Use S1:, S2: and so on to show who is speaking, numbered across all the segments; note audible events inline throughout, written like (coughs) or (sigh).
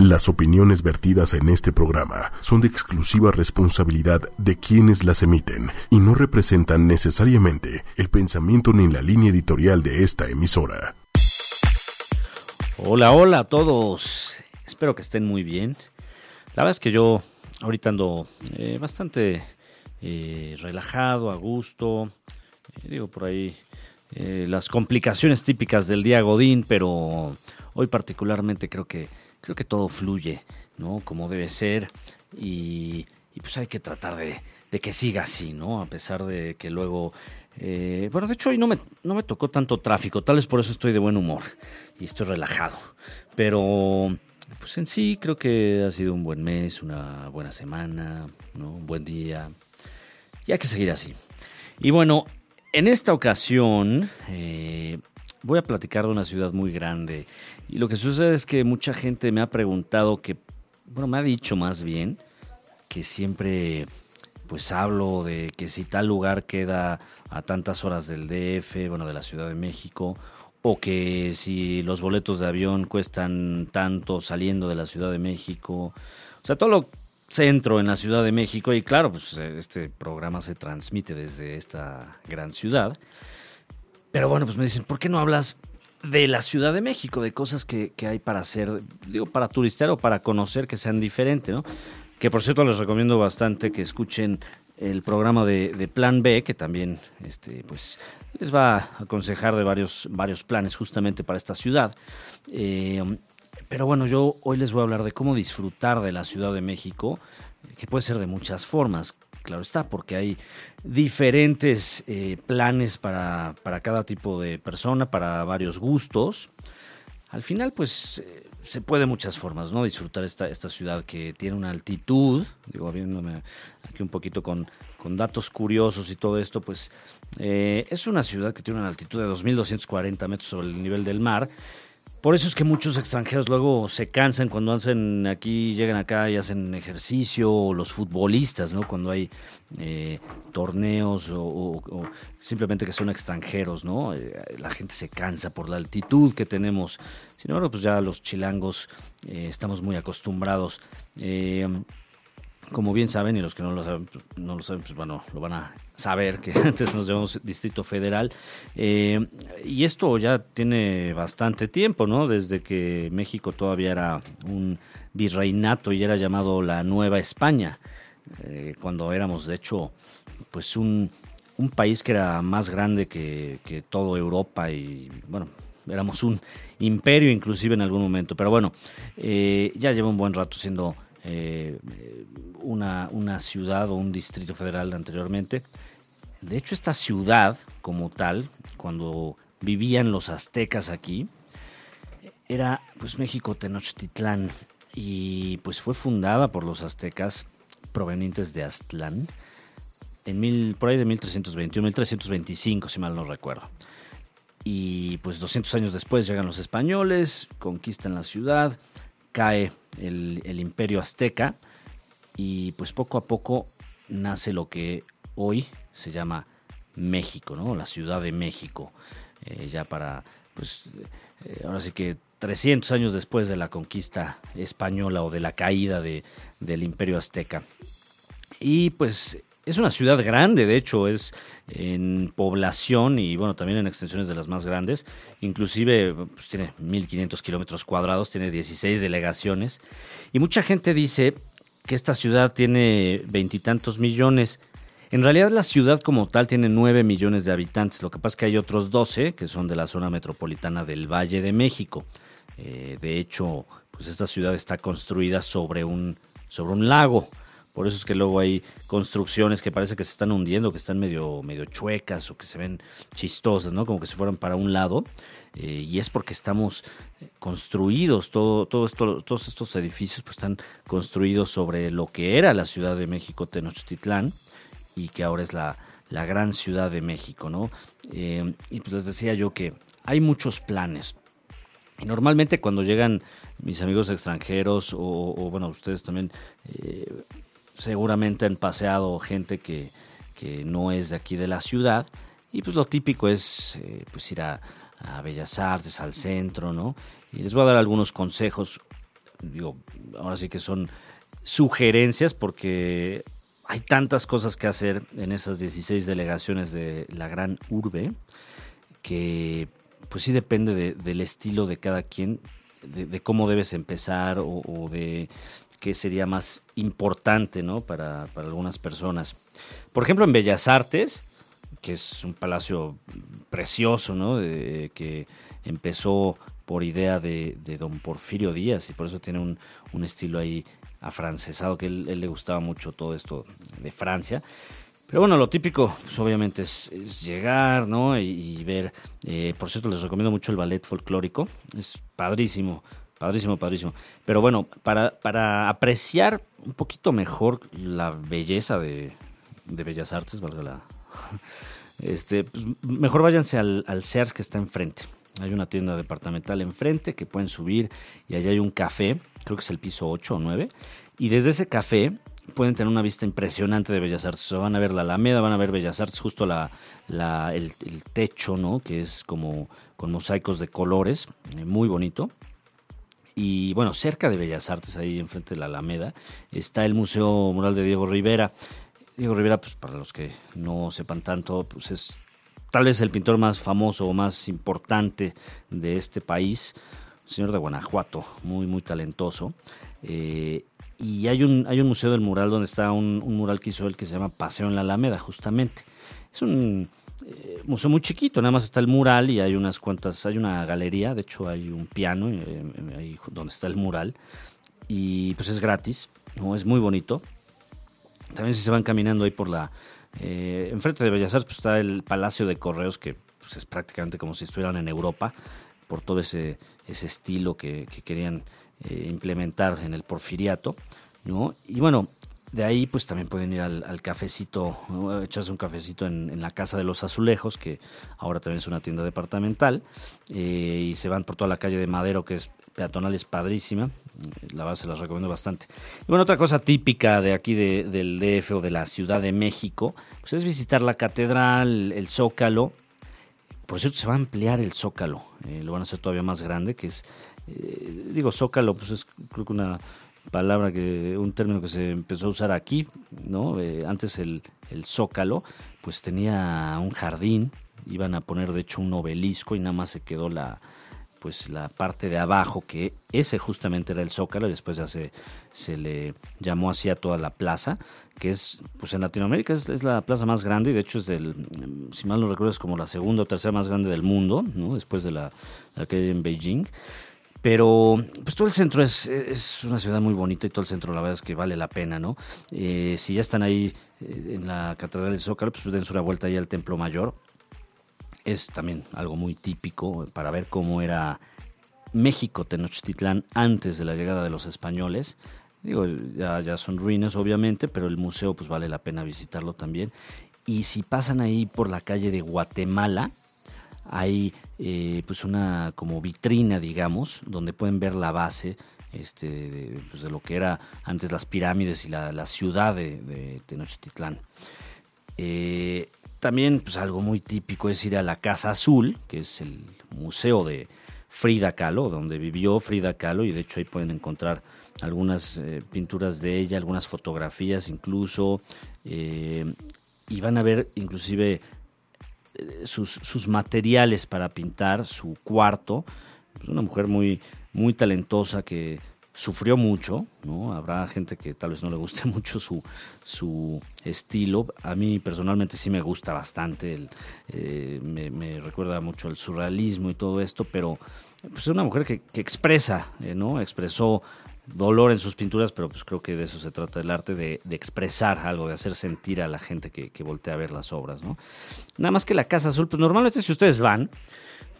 S1: Las opiniones vertidas en este programa son de exclusiva responsabilidad de quienes las emiten y no representan necesariamente el pensamiento ni la línea editorial de esta emisora.
S2: Hola, hola a todos. Espero que estén muy bien. La verdad es que yo ahorita ando eh, bastante eh, relajado, a gusto. Eh, digo por ahí las complicaciones típicas del día Godín, pero hoy particularmente creo que creo que todo fluye, ¿no? Como debe ser y, pues hay que tratar de, que siga así, ¿no? A pesar de que luego... Eh, bueno, de hecho hoy no me, no me tocó tanto tráfico, tal vez por eso estoy de buen humor y estoy relajado. Pero pues en sí creo que ha sido un buen mes, una buena semana, ¿no? un buen día. Y hay que seguir así. Y bueno, en esta ocasión eh, voy a platicar de una ciudad muy grande y lo que sucede es que mucha gente me ha preguntado que, bueno, me ha dicho más bien que siempre pues hablo de que si tal lugar queda a tantas horas del DF, bueno, de la Ciudad de México, o que si los boletos de avión cuestan tanto saliendo de la Ciudad de México, o sea, todo lo centro en la Ciudad de México y claro, pues este programa se transmite desde esta gran ciudad. Pero bueno, pues me dicen, ¿por qué no hablas de la Ciudad de México, de cosas que, hay para hacer, digo, para turistear o para conocer que sean diferentes, ¿no? Que por cierto les recomiendo bastante que escuchen el programa de, Plan B, que también este, pues, les va a aconsejar de varios, varios planes justamente para esta ciudad. Eh, pero bueno, yo hoy les voy a hablar de cómo disfrutar de la Ciudad de México, que puede ser de muchas formas claro está, porque hay diferentes eh, planes para, cada tipo de persona, para varios gustos. Al final, pues eh, se puede de muchas formas, ¿no? Disfrutar esta, esta ciudad que tiene una altitud, digo, viéndome aquí un poquito con, con datos curiosos y todo esto, pues eh, es una ciudad que tiene una altitud de 2.240 metros sobre el nivel del mar por eso es que muchos extranjeros luego se cansan cuando hacen aquí, llegan acá y hacen ejercicio, o los futbolistas, ¿no? Cuando hay eh, torneos o, simplemente que son extranjeros, ¿no? Eh, la gente se cansa por la altitud que tenemos. Sin embargo, pues ya los chilangos eh, estamos muy acostumbrados como bien saben, y los que no lo saben, pues, no lo saben, pues bueno, lo van a saber que (laughs) antes nos llamamos Distrito Federal. Eh, y esto ya tiene bastante tiempo, ¿no? Desde que México todavía era un virreinato y era llamado la Nueva España. Eh, cuando éramos, de hecho, pues un, país que era más grande que, que toda Europa y, bueno, éramos un imperio inclusive en algún momento. Pero bueno, eh, ya lleva un buen rato siendo eh, una, ciudad o un distrito federal anteriormente. De hecho, esta ciudad como tal, cuando vivían los aztecas aquí, era pues México Tenochtitlán y pues fue fundada por los aztecas provenientes de Aztlán en por ahí de 1321, 1325 si mal no recuerdo. Y pues 200 años después llegan los españoles, conquistan la ciudad, cae el, imperio azteca y pues poco a poco nace lo que hoy se llama México, ¿no? La Ciudad de México, eh, ya para, pues, eh, ahora sí que 300 años después de la conquista española o de la caída de, del imperio azteca. Y pues es una ciudad grande, de hecho, es en población y bueno, también en extensiones de las más grandes. Inclusive pues, tiene 1.500 kilómetros cuadrados, tiene 16 delegaciones. Y mucha gente dice que esta ciudad tiene veintitantos millones. En realidad la ciudad como tal tiene 9 millones de habitantes. Lo que pasa es que hay otros 12 que son de la zona metropolitana del Valle de México. Eh, de hecho, pues esta ciudad está construida sobre un, sobre un lago. Por eso es que luego hay construcciones que parece que se están hundiendo, que están medio, medio chuecas o que se ven chistosas, ¿no? Como que se fueran para un lado. Eh, y es porque estamos construidos, todo, todo esto, todos estos edificios pues, están construidos sobre lo que era la Ciudad de México, Tenochtitlán, y que ahora es la, la gran Ciudad de México, ¿no? Eh, y pues les decía yo que hay muchos planes. Y normalmente cuando llegan mis amigos extranjeros o, bueno, ustedes también eh, seguramente han paseado gente que, no es de aquí de la ciudad y pues lo típico es eh, pues ir a, Bellas Artes, al centro, ¿no? Y les voy a dar algunos consejos digo, ahora sí que son sugerencias porque hay tantas cosas que hacer en esas 16 delegaciones de la gran urbe que pues sí depende del estilo de cada quien, de, cómo debes empezar o, de qué sería más importante ¿no? para, para algunas personas. Por ejemplo, en Bellas Artes, que es un palacio precioso, ¿no? que empezó por idea de, don Porfirio Díaz y por eso tiene un, estilo ahí afrancesado, que él, él, le gustaba mucho todo esto de Francia. Pero bueno, lo típico, pues obviamente es, llegar, ¿no? Y, ver, eh, por cierto, les recomiendo mucho el ballet folclórico, es padrísimo, padrísimo, padrísimo. Pero bueno, para, para apreciar un poquito mejor la belleza de, de Bellas Artes, valga la... (laughs) Este, pues mejor váyanse al, al Sears que está enfrente. Hay una tienda departamental enfrente que pueden subir y allá hay un café, creo que es el piso 8 o 9. Y desde ese café pueden tener una vista impresionante de Bellas Artes. van a ver la Alameda, van a ver Bellas Artes, justo la, el, techo, ¿no? Que es como con mosaicos de colores, eh, muy bonito. Y bueno, cerca de Bellas Artes, ahí enfrente de la Alameda, está el Museo Mural de Diego Rivera. Diego Rivera, pues para los que no sepan tanto, pues es tal vez el pintor más famoso o más importante de este país, señor de Guanajuato, muy, muy talentoso. Eh, y hay un, hay un museo del mural donde está un, mural que hizo él que se llama Paseo en la Alameda, justamente. Es un eh, museo muy chiquito, nada más está el mural y hay unas cuantas, hay una galería, de hecho hay un piano eh, ahí donde está el mural y pues es gratis, ¿no? es muy bonito. También si se van caminando ahí por la, eh, enfrente de Bellas Artes pues, está el Palacio de Correos, que pues, es prácticamente como si estuvieran en Europa, por todo ese, ese estilo que, querían eh, implementar en el porfiriato. ¿no? Y bueno, de ahí pues también pueden ir al, cafecito, echarse un cafecito en, la Casa de los Azulejos, que ahora también es una tienda departamental, eh, y se van por toda la calle de Madero, que es peatonal es padrísima, la verdad se las recomiendo bastante. Y bueno, otra cosa típica de aquí del DF o de la Ciudad de México, pues es visitar la catedral, el Zócalo. Por cierto, se va a ampliar el Zócalo, eh, lo van a hacer todavía más grande, que es, eh, digo, Zócalo, pues es creo que una palabra que, un término que se empezó a usar aquí, ¿no? Eh, antes el, el Zócalo, pues tenía un jardín, iban a poner de hecho un obelisco y nada más se quedó la, pues la parte de abajo, que ese justamente era el Zócalo, y después ya se, se le llamó así a toda la plaza, que es, pues en Latinoamérica es, la plaza más grande, y de hecho es del, si mal no recuerdo, es como la segunda o tercera más grande del mundo, ¿no? después de la, que hay en Beijing. Pero pues todo el centro es, es, una ciudad muy bonita y todo el centro la verdad es que vale la pena, ¿no? Eh, si ya están ahí eh, en la Catedral del Zócalo, pues dense una vuelta ahí al Templo Mayor es también algo muy típico para ver cómo era México Tenochtitlán antes de la llegada de los españoles. Digo, ya, ya son ruinas obviamente, pero el museo pues vale la pena visitarlo también. Y si pasan ahí por la calle de Guatemala, hay eh, pues una como vitrina, digamos, donde pueden ver la base este, de, pues, lo que era antes las pirámides y la, ciudad de, Tenochtitlán. Eh, también, pues algo muy típico es ir a la Casa Azul, que es el museo de Frida Kahlo, donde vivió Frida Kahlo, y de hecho ahí pueden encontrar algunas eh, pinturas de ella, algunas fotografías incluso, y van a ver inclusive sus, sus, materiales para pintar, su cuarto. Es una mujer muy, muy talentosa que sufrió mucho, ¿no? Habrá gente que tal vez no le guste (laughs) mucho su, su estilo. A mí personalmente sí me gusta bastante, eh, me, recuerda mucho al surrealismo y todo esto, pero pues, es una mujer que, expresa, eh, ¿no? Expresó dolor en sus pinturas, pero pues creo que de eso se trata el arte, de, expresar algo, de hacer sentir a la gente que, que voltea a ver las obras, ¿no? Nada más que la Casa Azul, pues normalmente si ustedes van,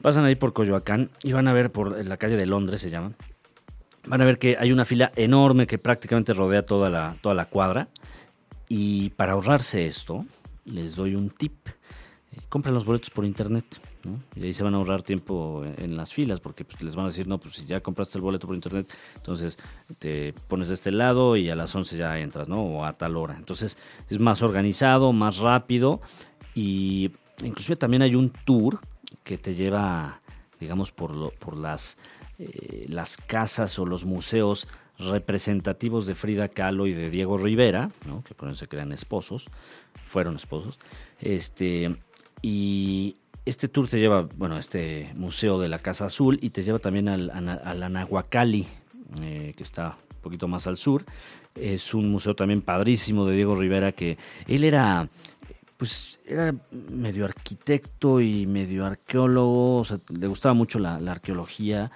S2: pasan ahí por Coyoacán y van a ver por la calle de Londres, se llama, van a ver que hay una fila enorme que prácticamente rodea toda la, toda la cuadra. Y para ahorrarse esto, les doy un tip. Compren los boletos por internet. Y ahí se van a ahorrar tiempo en las filas, porque pues, les van a decir, no, pues si ya compraste el boleto por internet, entonces te pones de este lado y a las 11 ya entras, ¿no? O a tal hora. Entonces es más organizado, más rápido y inclusive también hay un tour que te lleva, digamos, por, lo, por las eh, las casas o los museos representativos de Frida Kahlo y de Diego Rivera, ¿no? que por eso se crean esposos, fueron esposos, este, y este tour te lleva, bueno, este museo de la Casa Azul y te lleva también al, al Anahuacalli, eh, que está un poquito más al sur. Es un museo también padrísimo de Diego Rivera, que él era, pues, era medio arquitecto y medio arqueólogo, o sea, le gustaba mucho la, arqueología,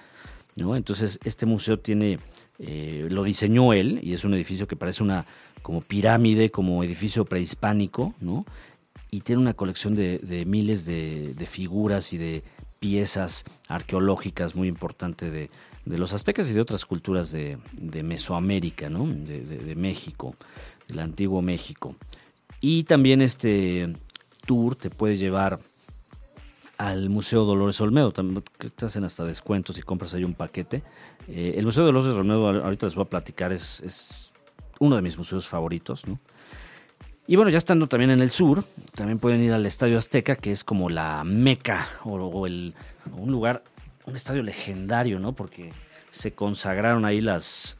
S2: ¿no? Entonces, este museo tiene, eh, lo diseñó él y es un edificio que parece una como pirámide, como edificio prehispánico, ¿no? Y tiene una colección de, miles de, figuras y de piezas arqueológicas muy importante de, los aztecas y de otras culturas de, Mesoamérica, ¿no? de, México, del antiguo México. Y también este tour te puede llevar al Museo Dolores Olmedo, que te hacen hasta descuentos y compras ahí un paquete. Eh, el Museo Dolores Olmedo, ahorita les voy a platicar, es, es uno de mis museos favoritos, ¿no? Y bueno, ya estando también en el sur, también pueden ir al Estadio Azteca, que es como la meca o, el, un lugar, un estadio legendario, ¿no? Porque se consagraron ahí las,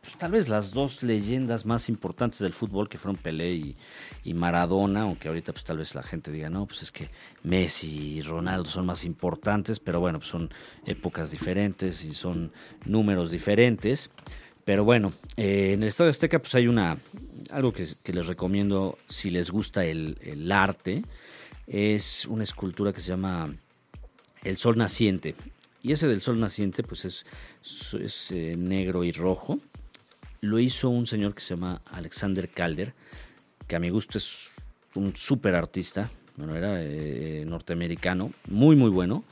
S2: pues, tal vez las dos leyendas más importantes del fútbol, que fueron Pelé y, y, Maradona, aunque ahorita pues tal vez la gente diga, no, pues es que Messi y Ronaldo son más importantes, pero bueno, pues son épocas diferentes y son números diferentes. Pero bueno, eh, en el Estadio Azteca pues hay una algo que, les recomiendo si les gusta el, arte. Es una escultura que se llama El Sol Naciente. Y ese del Sol Naciente pues es, es eh, negro y rojo. Lo hizo un señor que se llama Alexander Calder, que a mi gusto es un súper artista. Bueno, era eh, norteamericano, muy muy bueno.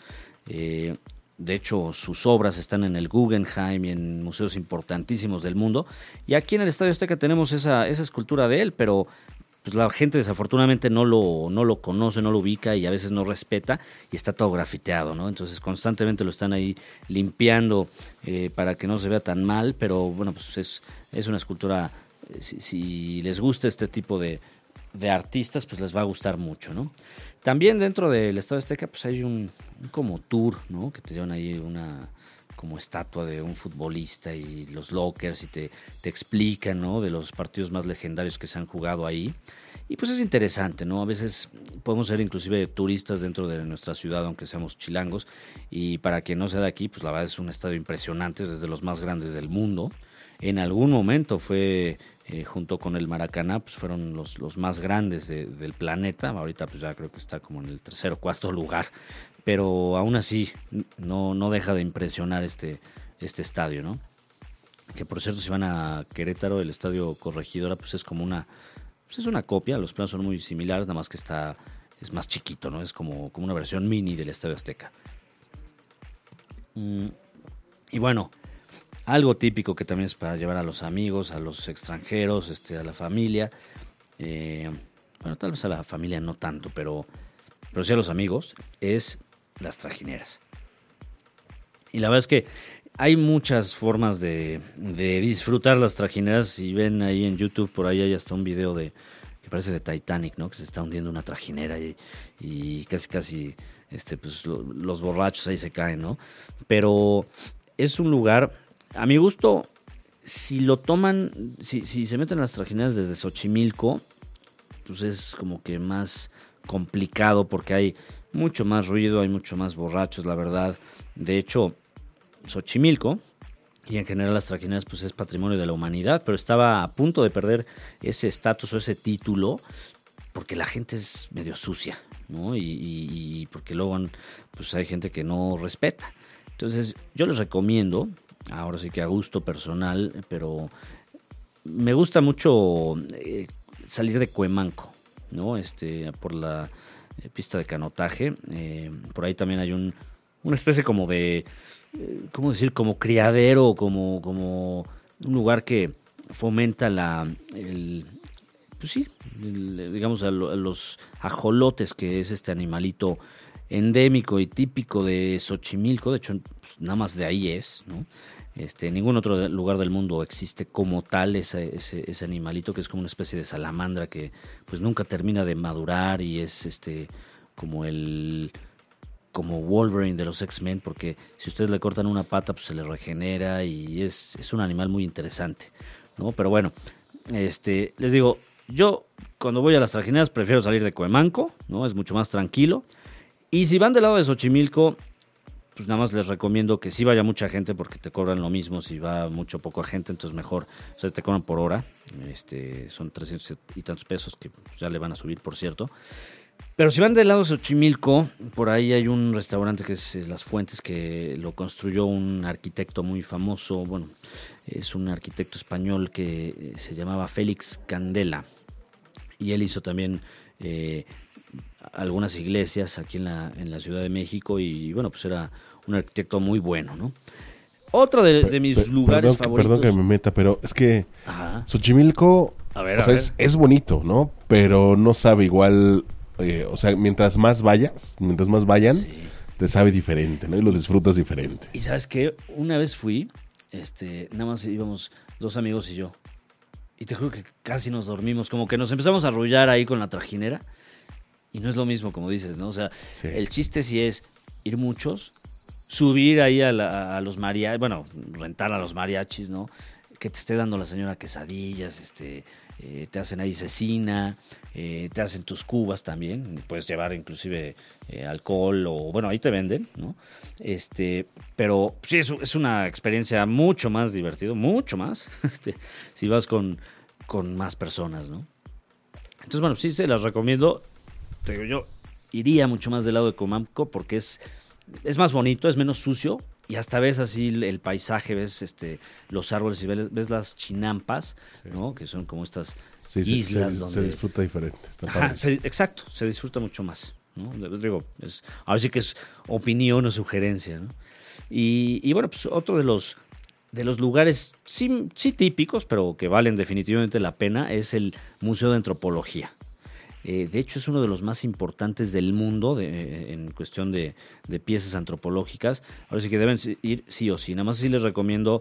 S2: De hecho, sus obras están en el Guggenheim y en museos importantísimos del mundo. Y aquí en el Estadio Azteca tenemos esa, escultura de él, pero pues la gente desafortunadamente no lo, no lo conoce, no lo ubica y a veces no respeta y está todo grafiteado, ¿no? Entonces constantemente lo están ahí limpiando eh, para que no se vea tan mal, pero bueno, pues es, es una escultura, eh, si, les gusta este tipo de, de artistas, pues les va a gustar mucho, ¿no? También dentro del Estado Azteca, pues hay un, como tour, ¿no? Que te llevan ahí una como estatua de un futbolista y los lockers y te, te explican, ¿no? De los partidos más legendarios que se han jugado ahí. Y pues es interesante, ¿no? A veces podemos ser inclusive turistas dentro de nuestra ciudad, aunque seamos chilangos. Y para quien no sea de aquí, pues la verdad es un estadio impresionante, es desde los más grandes del mundo. En algún momento fue eh, junto con el Maracaná, pues fueron los, los más grandes del planeta. Ahorita pues ya creo que está como en el tercer o cuarto lugar, pero aún así no, no deja de impresionar este, este estadio, ¿no? Que por cierto, si van a Querétaro, el estadio Corregidora, pues es como una, pues es una copia, los planos son muy similares, nada más que está, es más chiquito, ¿no? Es como, como una versión mini del Estadio Azteca. Mm, y bueno, algo típico que también es para llevar a los amigos, a los extranjeros, este, a la familia. Eh, bueno, tal vez a la familia no tanto, pero, pero sí a los amigos, es las trajineras. Y la verdad es que hay muchas formas de, disfrutar las trajineras. Si ven ahí en YouTube, por ahí hay hasta un video de que parece de Titanic, ¿no? Que se está hundiendo una trajinera y, casi, casi, este, pues, los borrachos ahí se caen, ¿no? Pero es un lugar a mi gusto, si lo toman, si, se meten las trajineras desde Xochimilco, pues es como que más complicado porque hay mucho más ruido, hay mucho más borrachos, la verdad. De hecho, Xochimilco y en general las trajineras pues es patrimonio de la humanidad, pero estaba a punto de perder ese estatus o ese título porque la gente es medio sucia, ¿no? Y, y, porque luego pues hay gente que no respeta. Entonces yo les recomiendo ahora sí que a gusto personal, pero me gusta mucho eh, salir de Cuemanco, ¿no? Este, por la eh, pista de canotaje. Eh, por ahí también hay un, una especie como de, ¿cómo decir? Como criadero, como, como un lugar que fomenta la, el, pues sí, digamos a, los ajolotes, que es este animalito endémico y típico de Xochimilco, de hecho, pues, nada más de ahí es, ¿no? Este, en ningún otro lugar del mundo existe como tal ese, animalito que es como una especie de salamandra que pues nunca termina de madurar y es este como el como Wolverine de los X-Men, porque si ustedes le cortan una pata, pues se le regenera y es, es un animal muy interesante, ¿no? Pero bueno, este, les digo, yo cuando voy a las trajineras prefiero salir de Coemanco, ¿no? Es mucho más tranquilo. Y si van del lado de Xochimilco, pues nada más les recomiendo que sí vaya mucha gente porque te cobran lo mismo si va mucho poco gente, entonces mejor, o sea, te cobran por hora, este, son 300 y tantos pesos que ya le van a subir, por cierto. Pero si van del lado de Xochimilco, por ahí hay un restaurante que es eh, Las Fuentes, que lo construyó un arquitecto muy famoso, bueno, es un arquitecto español que eh, se llamaba Félix Candela, y él hizo también... Eh, algunas iglesias aquí en la, en la Ciudad de México y bueno, pues era un arquitecto muy bueno, ¿no? Otro de, mis lugares favoritos.
S3: Perdón que me meta, pero es que Xochimilco Es, bonito, ¿no? Pero no sabe igual, eh, o sea, mientras más vayas, mientras más vayan, te sabe diferente, ¿no? Y lo disfrutas diferente.
S2: Y sabes qué, una vez fui, este, nada más íbamos dos amigos y yo. Y te juro que casi nos dormimos, como que nos empezamos a arrullar ahí con la trajinera. Y no es lo mismo, como dices, ¿no? O sea, el chiste sí es ir muchos, subir ahí a, los mariachis, bueno, rentar a los mariachis, ¿no? Que te esté dando la señora quesadillas, este, eh, te hacen ahí cecina, eh, te hacen tus cubas también, puedes llevar inclusive eh, alcohol o, bueno, ahí te venden, ¿no? Este, pero sí, es, es una experiencia mucho más divertida, mucho más, (laughs) este, si vas con, con más personas, ¿no? Entonces, bueno, sí se las recomiendo yo iría mucho más del lado de Comamco porque es, es más bonito, es menos sucio y hasta ves así el, paisaje, ves este los árboles y ves, las chinampas, ¿no? Que son como estas islas
S3: se,
S2: donde...
S3: Se disfruta diferente.
S2: exacto, se disfruta mucho más. ¿no? Digo, es, ahora sí que es opinión o sugerencia. ¿no? Y, y, bueno, pues otro de los, de los lugares sí, sí típicos, pero que valen definitivamente la pena, es el Museo de Antropología. Eh, de hecho, es uno de los más importantes del mundo eh, en cuestión de, piezas antropológicas. Ahora sí que deben ir sí o sí. Nada más sí les recomiendo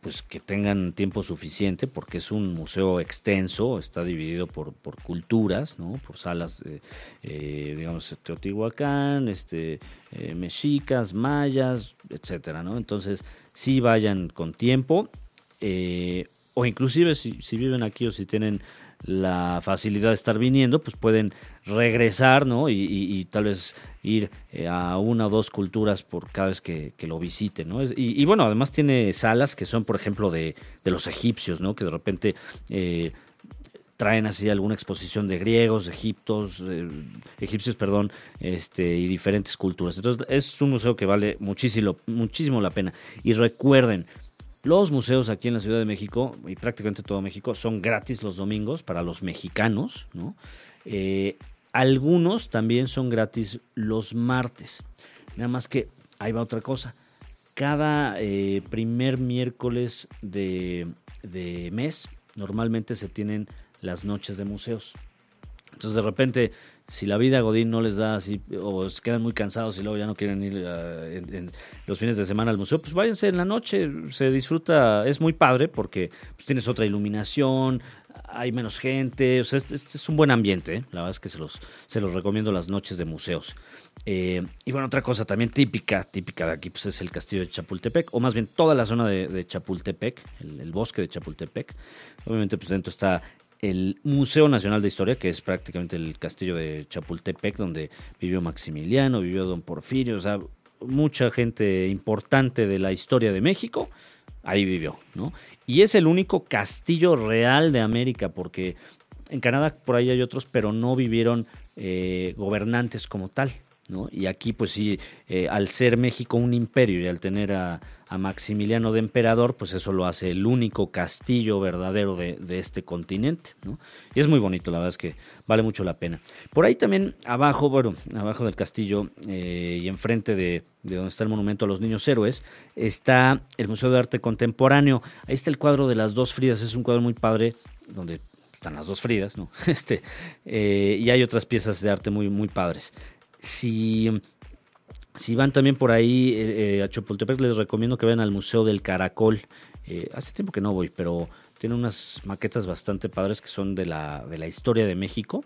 S2: pues que tengan tiempo suficiente porque es un museo extenso, está dividido por, por culturas, ¿no? por salas, eh, digamos, Teotihuacán, este, mexicas, mayas, etcétera, ¿no? Entonces, sí vayan con tiempo, o inclusive si, si, viven aquí o si tienen la facilidad de estar viniendo, pues pueden regresar, ¿no? Y, tal vez ir eh, a una o dos culturas por cada vez que, lo visiten, ¿no? Y, bueno, además tiene salas que son, por ejemplo, de, los egipcios, ¿no? Que de repente eh, traen así alguna exposición de griegos, egiptos, eh, egipcios, perdón, este, y diferentes culturas. Entonces es un museo que vale muchísimo, muchísimo la pena. Y recuerden, los museos aquí en la Ciudad de México y prácticamente todo México son gratis los domingos para los mexicanos, ¿no? Eh, algunos también son gratis los martes. Nada más que ahí va otra cosa. Cada eh, primer miércoles de, de mes normalmente se tienen las noches de museos. Entonces de repente si la vida Godín no les da así, o se quedan muy cansados y luego ya no quieren ir en, los fines de semana al museo, pues váyanse en la noche, se disfruta, es muy padre porque pues, tienes otra iluminación, hay menos gente, o sea, es, un buen ambiente, ¿eh? la verdad es que se los, recomiendo las noches de museos. Eh, y bueno, otra cosa también típica, típica de aquí, pues es el castillo de Chapultepec, o más bien toda la zona de, Chapultepec, el, bosque de Chapultepec. Obviamente, pues dentro está el Museo Nacional de Historia, que es prácticamente el castillo de Chapultepec, donde vivió Maximiliano, vivió Don Porfirio, o sea, mucha gente importante de la historia de México, ahí vivió, ¿no? Y es el único castillo real de América, porque en Canadá por ahí hay otros, pero no vivieron eh, gobernantes como tal. Y aquí, pues sí, eh, al ser México un imperio y al tener a, Maximiliano de emperador, pues eso lo hace el único castillo verdadero de, este continente, Y es muy bonito, la verdad es que vale mucho la pena. Por ahí también, abajo, bueno, abajo del castillo eh, y enfrente de, de donde está el monumento a los niños héroes, está el Museo de Arte Contemporáneo. Ahí está el cuadro de las dos Fridas, es un cuadro muy padre, donde están las dos Fridas, ¿no? (laughs) Este, eh, y hay otras piezas de arte muy, muy padres. Si, si van también por ahí eh, a Chapultepec, les recomiendo que vayan al Museo del Caracol. Eh, hace tiempo que no voy, pero tiene unas maquetas bastante padres que son de la, de la historia de México.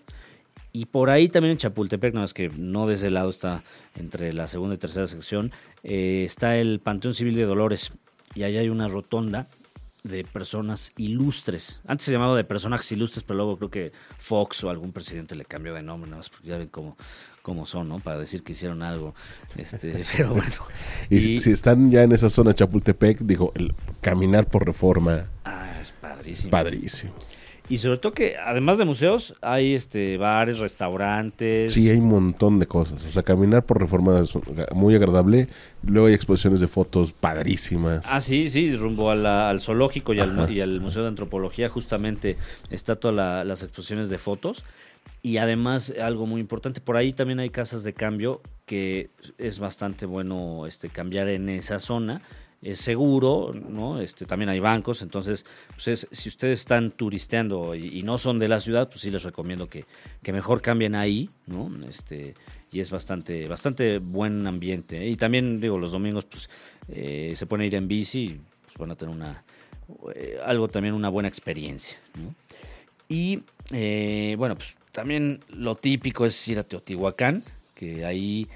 S2: Y por ahí también en Chapultepec, nada más que no de ese lado está entre la segunda y tercera sección, eh, está el Panteón Civil de Dolores. Y ahí hay una rotonda de personas ilustres. Antes se llamaba de personajes ilustres, pero luego creo que Fox o algún presidente le cambió de nombre, nada más porque ya ven cómo, cómo son, ¿no? Para decir que hicieron algo. Este, (laughs) pero bueno.
S3: y, si están ya en esa zona Chapultepec, digo, el caminar por reforma.
S2: Ah, es padrísimo.
S3: Padrísimo.
S2: Y sobre todo que además de museos hay este bares, restaurantes.
S3: Sí, hay un montón de cosas. O sea, caminar por Reforma es muy agradable. Luego hay exposiciones de fotos padrísimas.
S2: Ah, sí, sí, rumbo al zoológico y al, y al, Museo de Antropología justamente está todas las exposiciones de fotos. Y además algo muy importante, por ahí también hay casas de cambio que es bastante bueno este cambiar en esa zona es seguro, ¿no? Este, también hay bancos, entonces, pues si ustedes están turisteando y, no son de la ciudad, pues sí les recomiendo que, que, mejor cambien ahí, ¿no? Este, y es bastante, bastante buen ambiente. Y también, digo, los domingos, pues, eh, se pueden ir en bici pues, van a tener una, eh, algo también, una buena experiencia, Y, eh, bueno, pues también lo típico es ir a Teotihuacán, que ahí,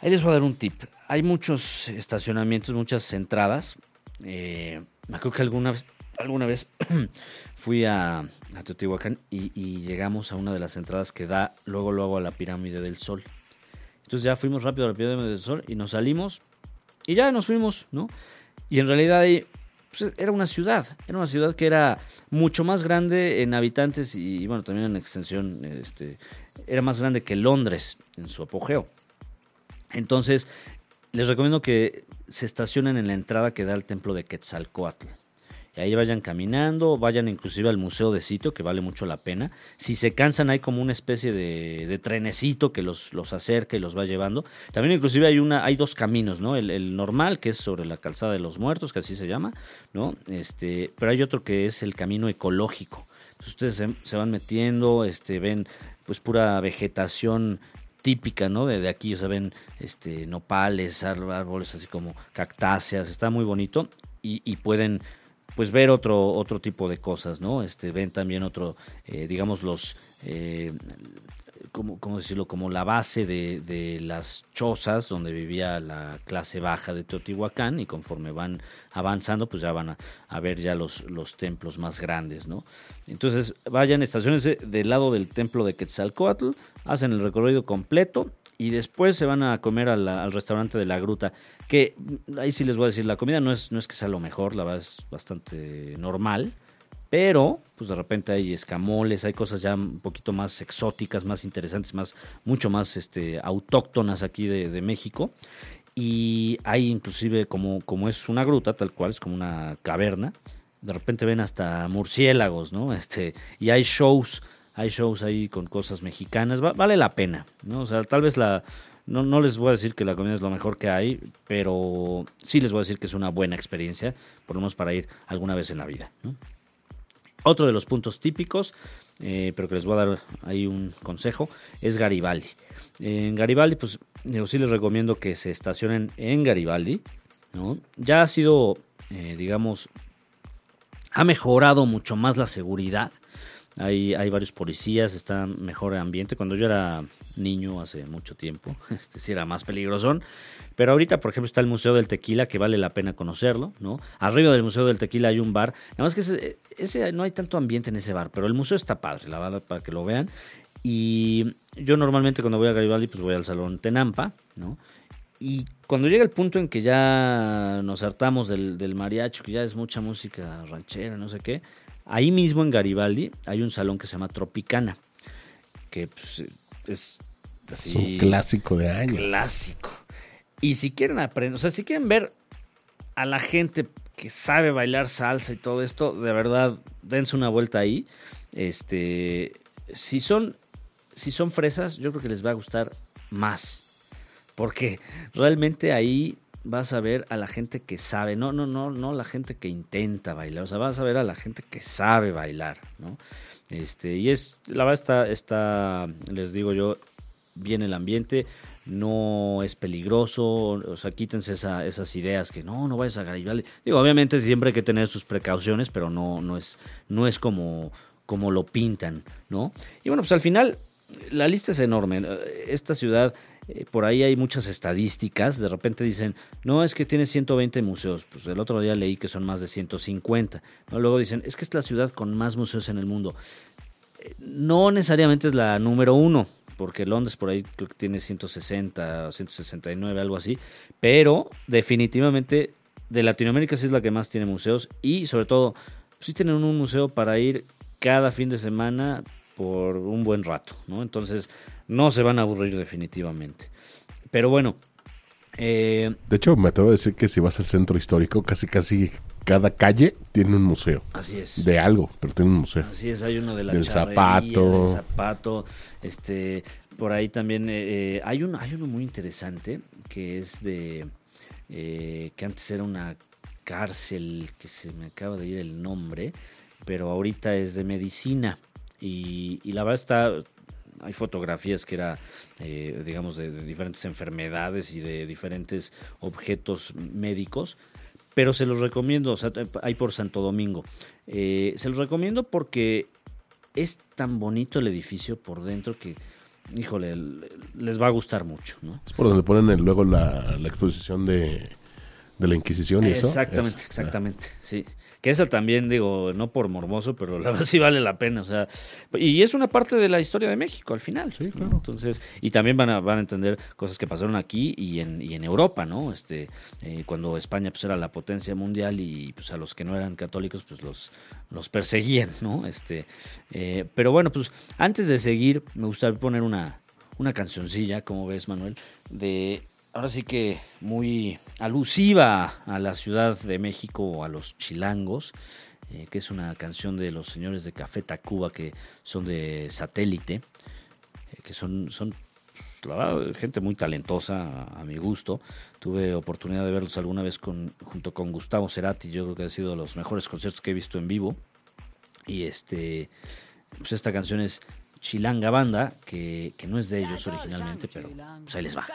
S2: ahí les voy a dar un tip hay muchos estacionamientos, muchas entradas. Eh, me acuerdo que alguna, alguna vez (clears throat) fui a, Teotihuacán y, llegamos a una de las entradas que da luego, luego a la pirámide del Sol. Entonces ya fuimos rápido a la pirámide del Sol y nos salimos y ya nos fuimos, ¿no? Y en realidad ahí pues, era una ciudad, era una ciudad que era mucho más grande en habitantes y, bueno, también en extensión, este, era más grande que Londres en su apogeo. Entonces, les recomiendo que se estacionen en la entrada que da al templo de Quetzalcoatl. Ahí vayan caminando, vayan inclusive al Museo de Sitio, que vale mucho la pena. Si se cansan, hay como una especie de, trenecito que los, los, acerca y los va llevando. También inclusive hay, una, hay dos caminos, ¿no? El, normal, que es sobre la calzada de los muertos, que así se llama, ¿no? Este, pero hay otro que es el camino ecológico. ustedes se, se, van metiendo, este, ven pues pura vegetación típica, ¿no? De, aquí, o sea, ven este, nopales, árboles así como cactáceas, está muy bonito y, pueden pues ver otro otro tipo de cosas, ¿no? Este ven también otro, eh, digamos los eh, como, ¿cómo decirlo? Como la base de, las chozas donde vivía la clase baja de Teotihuacán y conforme van avanzando, pues ya van a, ver ya los, los templos más grandes, ¿no? Entonces vayan estaciones del lado del templo de Quetzalcoatl, hacen el recorrido completo y después se van a comer al restaurante de la gruta, que ahí sí les voy a decir, la comida no es, no es que sea lo mejor, la verdad es bastante normal, pero pues de repente hay escamoles, hay cosas ya un poquito más exóticas, más interesantes, más mucho más este autóctonas aquí de, México y hay inclusive como como es una gruta tal cual es como una caverna, de repente ven hasta murciélagos, ¿no? Este y hay shows, hay shows ahí con cosas mexicanas, vale la pena, ¿no? O sea, tal vez la no, no les voy a decir que la comida es lo mejor que hay, pero sí les voy a decir que es una buena experiencia, por lo menos para ir alguna vez en la vida. Otro de los puntos típicos, eh, pero que les voy a dar ahí un consejo, es Garibaldi. En Garibaldi, pues yo sí les recomiendo que se estacionen en Garibaldi. ¿no? Ya ha sido, eh, digamos, ha mejorado mucho más la seguridad. Hay, hay varios policías, está mejor ambiente. Cuando yo era niño hace mucho tiempo, (laughs) este sí era más peligroso. Pero ahorita, por ejemplo, está el Museo del Tequila, que vale la pena conocerlo, ¿no? Arriba del Museo del Tequila hay un bar. Nada más que ese, no hay tanto ambiente en ese bar, pero el museo está padre, la verdad, para que lo vean. Y yo normalmente cuando voy a Garibaldi, pues voy al Salón Tenampa, ¿no? Y cuando llega el punto en que ya nos hartamos del, del mariachi, que ya es mucha música ranchera, no sé qué, Ahí mismo en Garibaldi hay un salón que se llama Tropicana, que pues, es así.
S3: un clásico de años.
S2: Clásico. Y si quieren aprender, o sea, si quieren ver a la gente que sabe bailar salsa y todo esto, de verdad, dense una vuelta ahí. Este, si son, si son fresas, yo creo que les va a gustar más. Porque realmente ahí vas a ver a la gente que sabe, no, no, no, no la gente que intenta bailar, o sea, vas a ver a la gente que sabe bailar, ¿no? Este, y es, la verdad está, está, les digo yo, bien el ambiente, no es peligroso, o sea, quítense esa, esas ideas que no, no vayas a Garibaldi. Digo, obviamente siempre hay que tener sus precauciones, pero no, no es, no es como, como lo pintan, ¿no? Y bueno, pues al final la lista es enorme. Esta ciudad, eh, por ahí hay muchas estadísticas. De repente dicen, no, es que tiene 120 museos. Pues el otro día leí que son más de 150. Luego dicen, es que es la ciudad con más museos en el mundo. Eh, no necesariamente es la número uno, porque Londres por ahí creo que tiene 160 o 169, algo así. Pero definitivamente de Latinoamérica sí es la que más tiene museos y sobre todo sí tienen un museo para ir cada fin de semana por un buen rato, ¿no? Entonces no se van a aburrir definitivamente. Pero bueno.
S3: Eh, de hecho, me atrevo a decir que si vas al centro histórico, casi casi cada calle tiene un museo.
S2: Así es.
S3: De algo, pero tiene un museo.
S2: Así es, hay uno de la
S3: del zapato.
S2: Del zapato. Este, por ahí también eh, eh, hay, uno, hay uno muy interesante que es de... que antes era una cárcel, que se me acaba de ir el nombre, pero ahorita es de medicina. Y, la verdad está, hay fotografías que era, eh, digamos, de, diferentes enfermedades y de diferentes objetos médicos, pero se los recomiendo, o sea, hay por Santo Domingo. Eh, se los recomiendo porque es tan bonito el edificio por dentro que, híjole, les va a gustar mucho, ¿no?
S3: Es por donde ponen luego la, exposición de, la Inquisición y
S2: eso. Exactamente, exactamente, sí. Que esa también, digo, no por mormoso, pero la (laughs) verdad sí vale la pena. O sea, y es una parte de la historia de México al final.
S3: Sí, claro.
S2: Entonces, y también van a, van a entender cosas que pasaron aquí y en, y en Europa, ¿no? Este, eh, cuando España pues era la potencia mundial y pues a los que no eran católicos pues los, los perseguían, ¿no? Este, eh, pero bueno, pues antes de seguir, me gustaría poner una, una cancioncilla, como ves, Manuel, de ahora sí que muy alusiva a la Ciudad de México a los chilangos, eh, que es una canción de los señores de Café Tacuba que son de satélite, eh, que son, son pues, gente muy talentosa a, mi gusto. Tuve oportunidad de verlos alguna vez con, junto con Gustavo Cerati, yo creo que ha sido de los mejores conciertos que he visto en vivo. Y este, pues esta canción es Chilanga Banda, que, no es de ellos originalmente, pero pues ahí les va.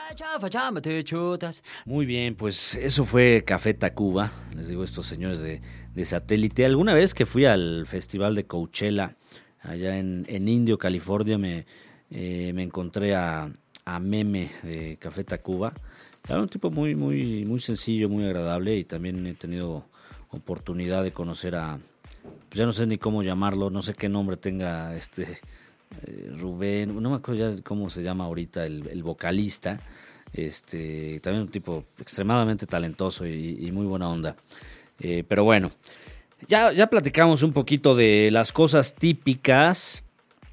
S2: Muy bien, pues eso fue Café Tacuba, les digo estos señores de, satélite. Alguna vez que fui al festival de Coachella, allá en, Indio, California, me, eh, me encontré a, Meme de Café Tacuba. Era un tipo muy, muy, muy sencillo, muy agradable y también he tenido oportunidad de conocer a, pues ya no sé ni cómo llamarlo, no sé qué nombre tenga este eh, Rubén, no me acuerdo ya cómo se llama ahorita el, vocalista, este, también un tipo extremadamente talentoso y, muy buena onda. Eh, pero bueno, ya, ya platicamos un poquito de las cosas típicas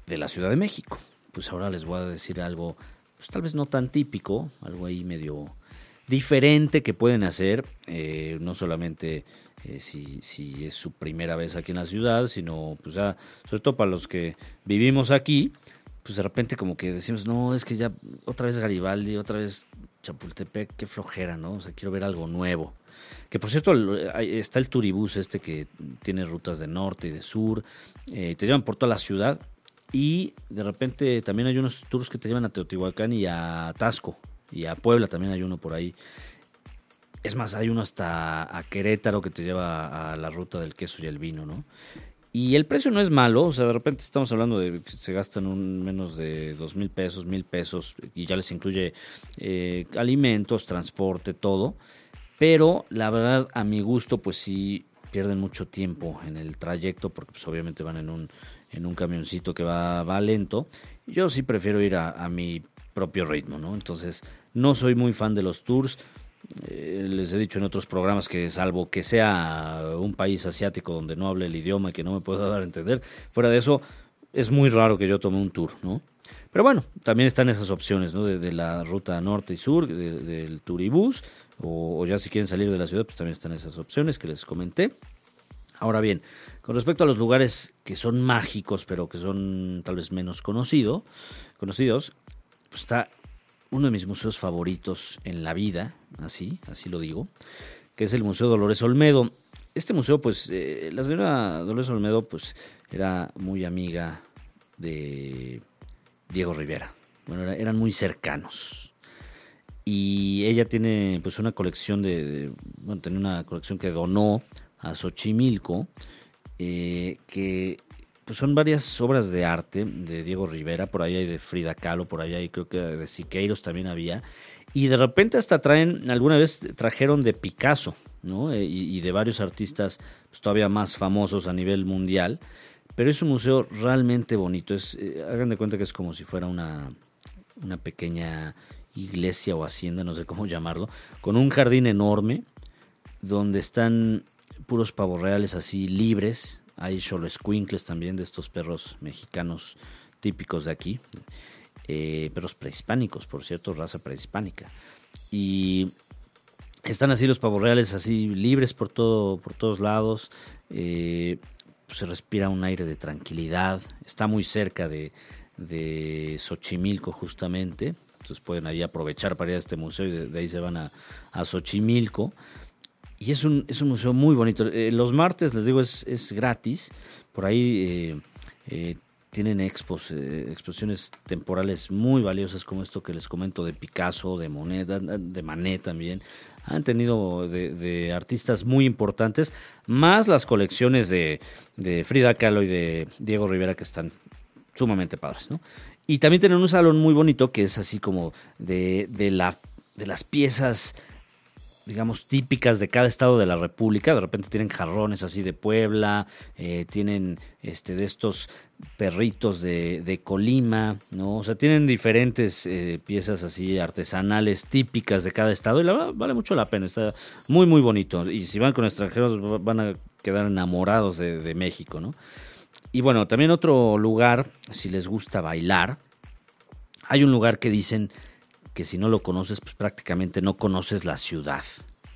S2: de la Ciudad de México. Pues ahora les voy a decir algo, pues tal vez no tan típico, algo ahí medio diferente que pueden hacer, eh, no solamente si, si, es su primera vez aquí en la ciudad, sino pues ya, sobre todo para los que vivimos aquí, pues de repente como que decimos, no, es que ya otra vez Garibaldi, otra vez Chapultepec, qué flojera, ¿no? O sea, quiero ver algo nuevo. Que por cierto, está el turibús este que tiene rutas de norte y de sur, eh, te llevan por toda la ciudad y de repente también hay unos tours que te llevan a Teotihuacán y a Tasco y a Puebla también hay uno por ahí. Es más, hay uno hasta a Querétaro que te lleva a la ruta del queso y el vino, ¿no? Y el precio no es malo, o sea, de repente estamos hablando de que se gastan un menos de dos mil pesos, mil pesos, y ya les incluye eh, alimentos, transporte, todo. Pero la verdad, a mi gusto, pues sí pierden mucho tiempo en el trayecto, porque pues obviamente van en un, en un camioncito que va, va lento. Yo sí prefiero ir a, a mi propio ritmo, ¿no? Entonces, no soy muy fan de los tours. Eh, les he dicho en otros programas que salvo que sea un país asiático donde no hable el idioma y que no me pueda dar a entender, fuera de eso es muy raro que yo tome un tour, ¿no? Pero bueno, también están esas opciones, ¿no? De, la ruta norte y sur, del turibús, o, o, ya si quieren salir de la ciudad, pues también están esas opciones que les comenté. Ahora bien, con respecto a los lugares que son mágicos, pero que son tal vez menos conocido, conocidos, pues está uno de mis museos favoritos en la vida, así, así lo digo, que es el Museo Dolores Olmedo. Este museo, pues, eh, la señora Dolores Olmedo, pues, era muy amiga de Diego Rivera. Bueno, eran muy cercanos. Y ella tiene, pues, una colección de, bueno, tiene una colección que donó a Xochimilco, eh, que pues son varias obras de arte de Diego Rivera, por ahí hay de Frida Kahlo, por ahí hay creo que de Siqueiros también había, y de repente hasta traen, alguna vez trajeron de Picasso, ¿no? Eh, y, de varios artistas pues, todavía más famosos a nivel mundial, pero es un museo realmente bonito, es, eh, hagan de cuenta que es como si fuera una, una pequeña iglesia o hacienda, no sé cómo llamarlo, con un jardín enorme donde están puros pavos reales así libres, hay solo squinkles también de estos perros mexicanos típicos de aquí, eh, perros prehispánicos, por cierto, raza prehispánica. Y están así los pavos reales, así libres por, todo, por todos lados. Eh, se respira un aire de tranquilidad. Está muy cerca de, de Xochimilco, justamente. Entonces pueden ahí aprovechar para ir a este museo y de, ahí se van a, a Xochimilco. Y es un, es un museo muy bonito. Eh, los martes, les digo, es, es gratis. Por ahí eh, eh, tienen expos, exposiciones temporales muy valiosas como esto que les comento de Picasso, de Moneda, de Manet también. Han tenido de, artistas muy importantes, más las colecciones de, de, Frida Kahlo y de Diego Rivera que están sumamente padres, ¿no? Y también tienen un salón muy bonito que es así como de, de, la, de las piezas digamos, típicas de cada estado de la República. De repente tienen jarrones así de Puebla, eh, tienen este, de estos perritos de, de, Colima, ¿no? O sea, tienen diferentes eh, piezas así artesanales típicas de cada estado y la verdad vale mucho la pena, está muy, muy bonito. Y si van con extranjeros van a quedar enamorados de, de México, ¿no? Y bueno, también otro lugar, si les gusta bailar, hay un lugar que dicen que si no lo conoces, pues prácticamente no conoces la ciudad.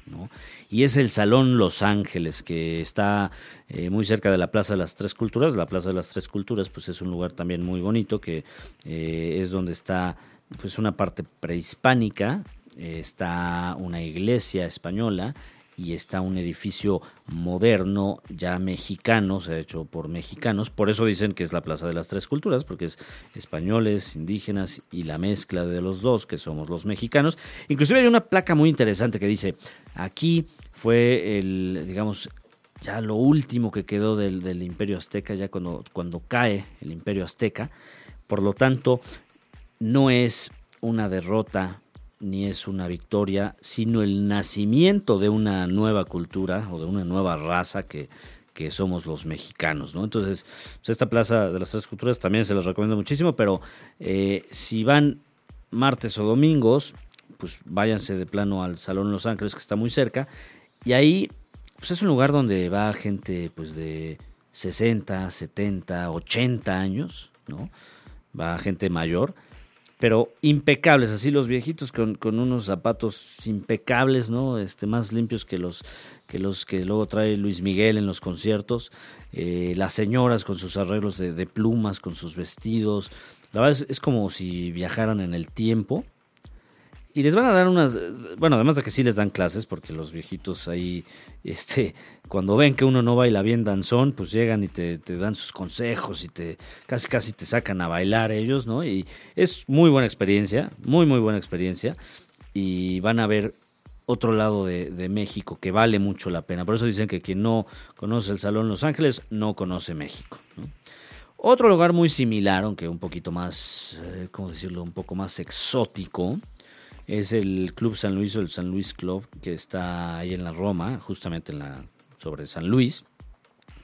S2: ¿no? Y es el Salón Los Ángeles, que está eh, muy cerca de la Plaza de las Tres Culturas. La Plaza de las Tres Culturas, pues es un lugar también muy bonito, que eh, es donde está pues una parte prehispánica, eh, está una iglesia española y está un edificio moderno, ya mexicano, se ha hecho por mexicanos, por eso dicen que es la Plaza de las Tres Culturas, porque es españoles, indígenas y la mezcla de los dos, que somos los mexicanos. Inclusive hay una placa muy interesante que dice, aquí fue el, digamos, ya lo último que quedó del, imperio azteca, ya cuando, cuando cae el imperio azteca, por lo tanto, no es una derrota ni es una victoria, sino el nacimiento de una nueva cultura o de una nueva raza que, que somos los mexicanos, ¿no? Entonces, pues, esta Plaza de las Tres Culturas también se los recomiendo muchísimo, pero eh, si van martes o domingos, pues váyanse de plano al Salón Los Ángeles, que está muy cerca, y ahí pues es un lugar donde va gente pues de 60, 70, 80 años, ¿no? Va gente mayor pero impecables, así los viejitos con, con, unos zapatos impecables, ¿no? Este, más limpios que los que los que luego trae Luis Miguel en los conciertos, eh, las señoras con sus arreglos de, de, plumas, con sus vestidos, la verdad es, es como si viajaran en el tiempo y les van a dar unas, bueno, además de que sí les dan clases, porque los viejitos ahí, este, cuando ven que uno no baila bien danzón, pues llegan y te, dan sus consejos y te casi casi te sacan a bailar ellos, ¿no? Y es muy buena experiencia, muy muy buena experiencia. Y van a ver otro lado de, México que vale mucho la pena. Por eso dicen que quien no conoce el Salón Los Ángeles no conoce México. Otro lugar muy similar, aunque un poquito más, eh, ¿cómo decirlo? Un poco más exótico es el Club San Luis o el San Luis Club que está ahí en la Roma, justamente en la, sobre San Luis,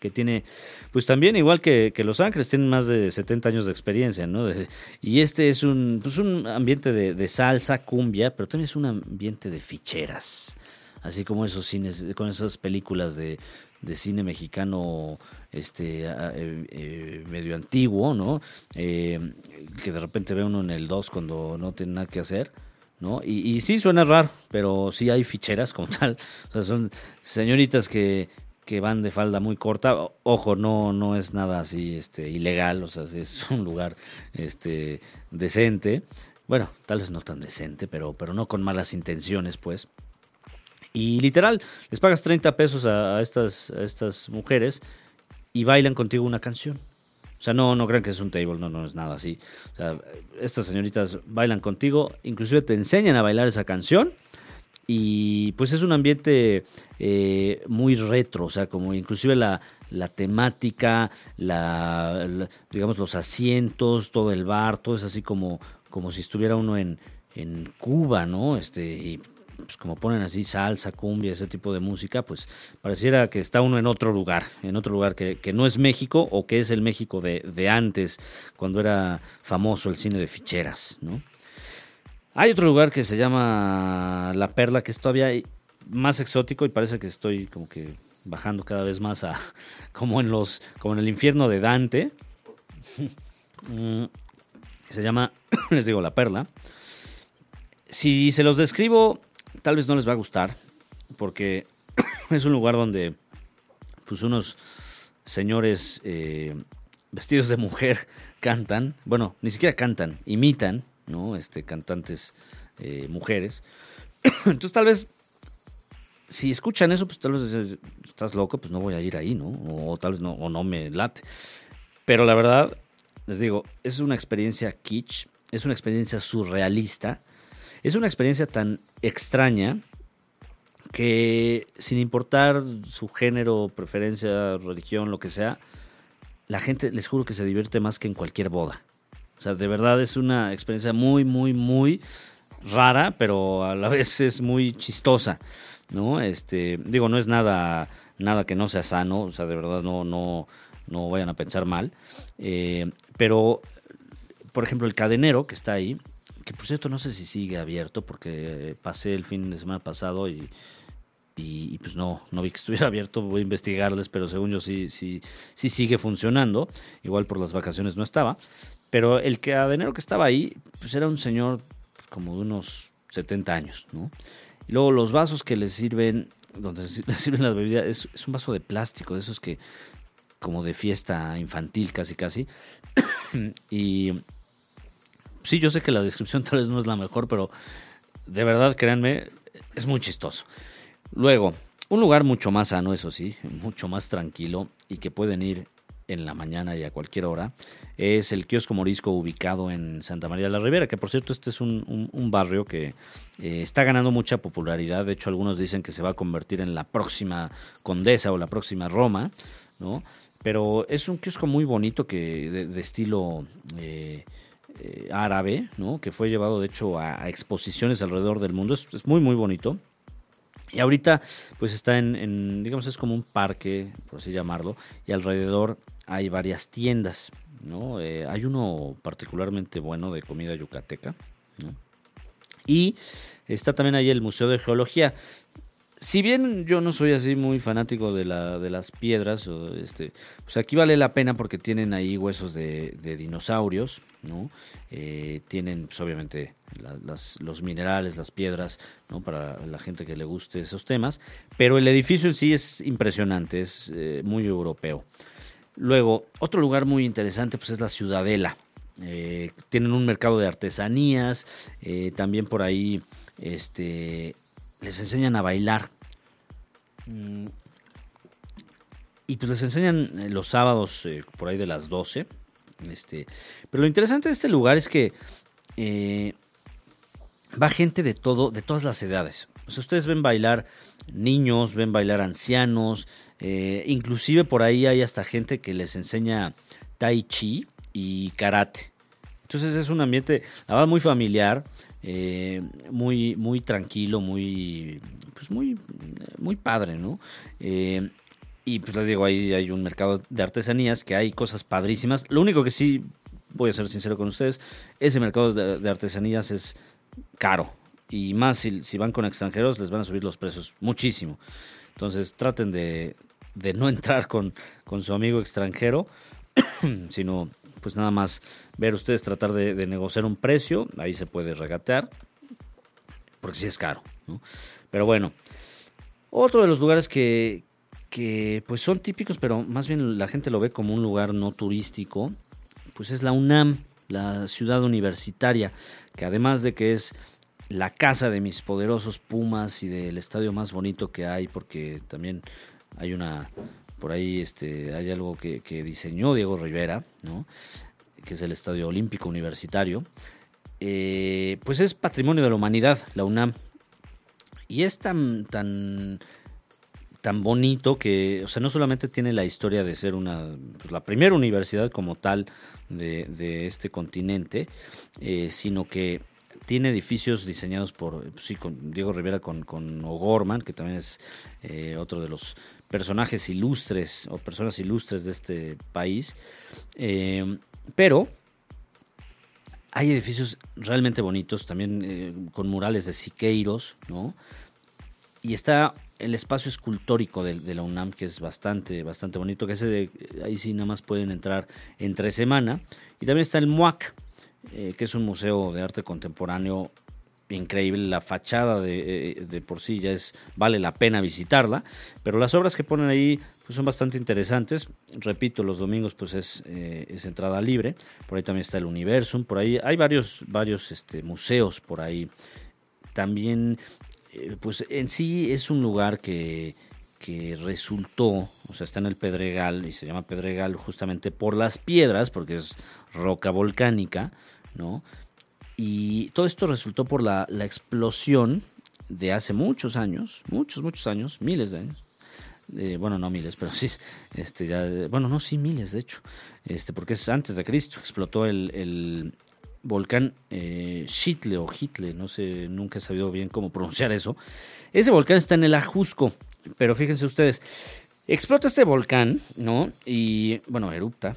S2: que tiene, pues también igual que, Los Ángeles, tienen más de 70 años de experiencia, ¿no? y este es un, pues un ambiente de, salsa, cumbia, pero también es un ambiente de ficheras, así como esos cines, con esas películas de, cine mexicano este eh, eh, medio antiguo, ¿no? Eh, que de repente ve uno en el 2 cuando no tiene nada que hacer ¿no? Y, sí suena raro, pero sí hay ficheras como (laughs) tal. O sea, son señoritas que, que van de falda muy corta. Ojo, no, no es nada así este, ilegal, o sea, es (laughs) un lugar este, decente. Bueno, tal vez no tan decente, pero, pero no con malas intenciones, pues. Y literal, les pagas 30 pesos a, estas, a estas mujeres y bailan contigo una canción. O sea, no, no crean que es un table, no, no es nada así. O sea, estas señoritas bailan contigo, inclusive te enseñan a bailar esa canción. Y pues es un ambiente eh, muy retro, o sea, como inclusive la, la temática, la, digamos los asientos, todo el bar, todo es así como, como si estuviera uno en, en Cuba, ¿no? Este, y pues como ponen así salsa, cumbia, ese tipo de música, pues pareciera que está uno en otro lugar, en otro lugar que, no es México o que es el México de, de, antes, cuando era famoso el cine de ficheras, ¿no? Hay otro lugar que se llama La Perla, que es todavía más exótico y parece que estoy como que bajando cada vez más a (laughs) como en los como en el infierno de Dante. (laughs) Mm, se llama, (clears throat) les digo, La Perla. Si se los describo, tal vez no les va a gustar, porque (clears throat) es un lugar donde pues unos señores eh, vestidos de mujer (laughs) cantan, bueno, ni siquiera cantan, imitan ¿no? Este, cantantes eh, mujeres. (clears throat) Entonces tal vez, si escuchan eso, pues tal vez estás loco, pues no voy a ir ahí, ¿no? O, tal vez no, o no me late. Pero la verdad, les digo, es una experiencia kitsch, es una experiencia surrealista, es una experiencia tan extraña que sin importar su género, preferencia, religión, lo que sea, la gente les juro que se divierte más que en cualquier boda. O sea, de verdad es una experiencia muy, muy, muy rara, pero a la vez es muy chistosa, ¿no? Este, digo, no es nada, nada que no sea sano, o sea, de verdad no, no, no vayan a pensar mal. Eh, pero, por ejemplo, el cadenero que está ahí, que por cierto no sé si sigue abierto, porque pasé el fin de semana pasado y, y, pues no, no vi que estuviera (laughs) abierto, voy a investigarles, pero según yo sí, sí, sí sigue funcionando, igual por las vacaciones no estaba, pero el cadenero que estaba ahí, pues era un señor pues, como de unos 70 años, ¿no? Y luego los vasos que le sirven, donde (laughs) le sirven las bebidas, es, un vaso de plástico, de esos que, como de fiesta infantil casi casi. (coughs) y sí, yo sé que la descripción (laughs) tal vez no es la mejor, pero de verdad, créanme, es muy chistoso. Luego, un lugar mucho más sano, eso sí, mucho más tranquilo y que pueden ir en la mañana y a cualquier hora, es el kiosco morisco ubicado en Santa María de la Ribera, que por cierto este es un, barrio que eh, está ganando mucha popularidad, de hecho algunos dicen que se va a convertir en la próxima Condesa o la próxima Roma, ¿no? Pero es un kiosco muy bonito que de, estilo eh, eh, árabe, ¿no? Que fue llevado de hecho a, exposiciones alrededor del mundo, es, muy muy bonito. Y ahorita, pues está en, digamos, es como un parque, por así llamarlo, y alrededor hay varias tiendas, ¿no? Eh, hay uno particularmente bueno de comida yucateca, Y está también ahí el Museo de Geología. Si bien yo no soy así muy fanático de, la, de las piedras, este, pues aquí vale la pena porque tienen ahí huesos de, dinosaurios, ¿no? Eh, tienen, pues obviamente, los minerales, las piedras, ¿no? Para la gente que le guste esos temas. Pero el edificio en sí es impresionante, es eh, muy europeo. Luego, otro lugar muy interesante pues es la Ciudadela. Eh, tienen un mercado de artesanías, también por ahí este, les enseñan a bailar. Mm, y pues les enseñan eh, los sábados por ahí de las 12. Este, pero lo interesante de este lugar es que va gente de todo, de todas las edades. O sea, ustedes ven bailar niños, ven bailar ancianos, eh, inclusive por ahí hay hasta gente que les enseña tai chi y karate. Entonces es un ambiente, la verdad, muy familiar, eh, muy, muy tranquilo, muy, pues muy, muy padre, ¿no? Eh, y pues les digo, ahí hay un mercado de artesanías que hay cosas padrísimas. Lo único que sí, voy a ser sincero con ustedes, ese mercado de, artesanías es caro. Y más si, si, van con extranjeros, les van a subir los precios muchísimo. Entonces traten de, de no (laughs) entrar con, con su amigo extranjero, (coughs) sino pues nada más ver ustedes tratar de, negociar un precio, ahí se puede regatear, porque sí es caro. Pero bueno, otro de los lugares que, que pues son típicos, pero más bien la gente lo ve como un lugar no turístico, pues es la UNAM, la ciudad universitaria, que además de que es la casa de mis poderosos Pumas y del estadio más bonito que hay, porque también hay una, por ahí este, hay algo que, diseñó Diego Rivera, ¿no? que es el Estadio Olímpico Universitario. Eh, pues es patrimonio de la humanidad, la UNAM. Y es tan, tan, tan bonito que, o sea, no solamente tiene la historia de ser una, pues, la primera universidad como tal de, este continente, eh, sino que tiene edificios diseñados por, pues, sí, con Diego Rivera con, con O'Gorman, que también es eh, otro de los personajes ilustres o personas ilustres de este país. Eh, pero hay edificios realmente bonitos, también con murales de Siqueiros, ¿no? Y está el espacio escultórico de, la UNAM, que es bastante, bastante bonito, que ese de, ahí sí nada más pueden entrar entre semana. Y también está el MUAC, eh, que es un museo de arte contemporáneo increíble. La fachada de, eh, de, por sí ya es, vale la pena visitarla, pero las obras que ponen ahí pues son bastante interesantes. Repito, los domingos pues es, eh, es entrada libre. Por ahí también está el Universum, por ahí hay varios, varios este, museos por ahí. También eh, pues en sí es un lugar que, resultó, o sea, está en el Pedregal y se llama Pedregal justamente por las piedras, porque es roca volcánica, ¿no? Y todo esto resultó por la, explosión de hace muchos años, muchos, muchos años, miles de años. Eh, bueno, no miles, pero sí, este, ya, bueno, no, sí, miles de hecho, este, porque es antes de Cristo, explotó el, volcán eh, o Hitle, no sé, nunca he sabido bien cómo pronunciar eso. Ese volcán está en el Ajusco, pero fíjense ustedes, explota este volcán, ¿no? Y, bueno, erupta,